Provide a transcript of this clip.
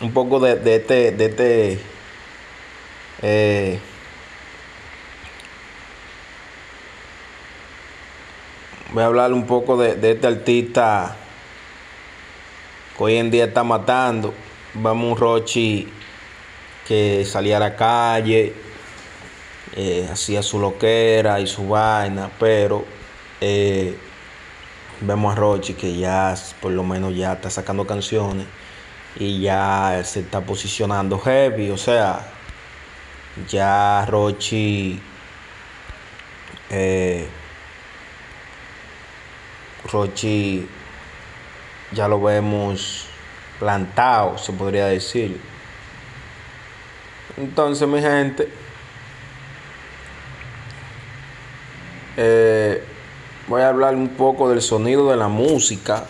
un poco de, de este, de este eh, voy a hablar un poco de, de, este artista que hoy en día está matando. Vamos un Rochi que salía a la calle, eh, hacía su loquera y su vaina, pero eh, vemos a Rochi que ya por lo menos ya está sacando canciones y ya se está posicionando heavy, o sea, ya Rochi eh, Rochi ya lo vemos plantado, se podría decir. Entonces, mi gente, eh, voy a hablar un poco del sonido de la música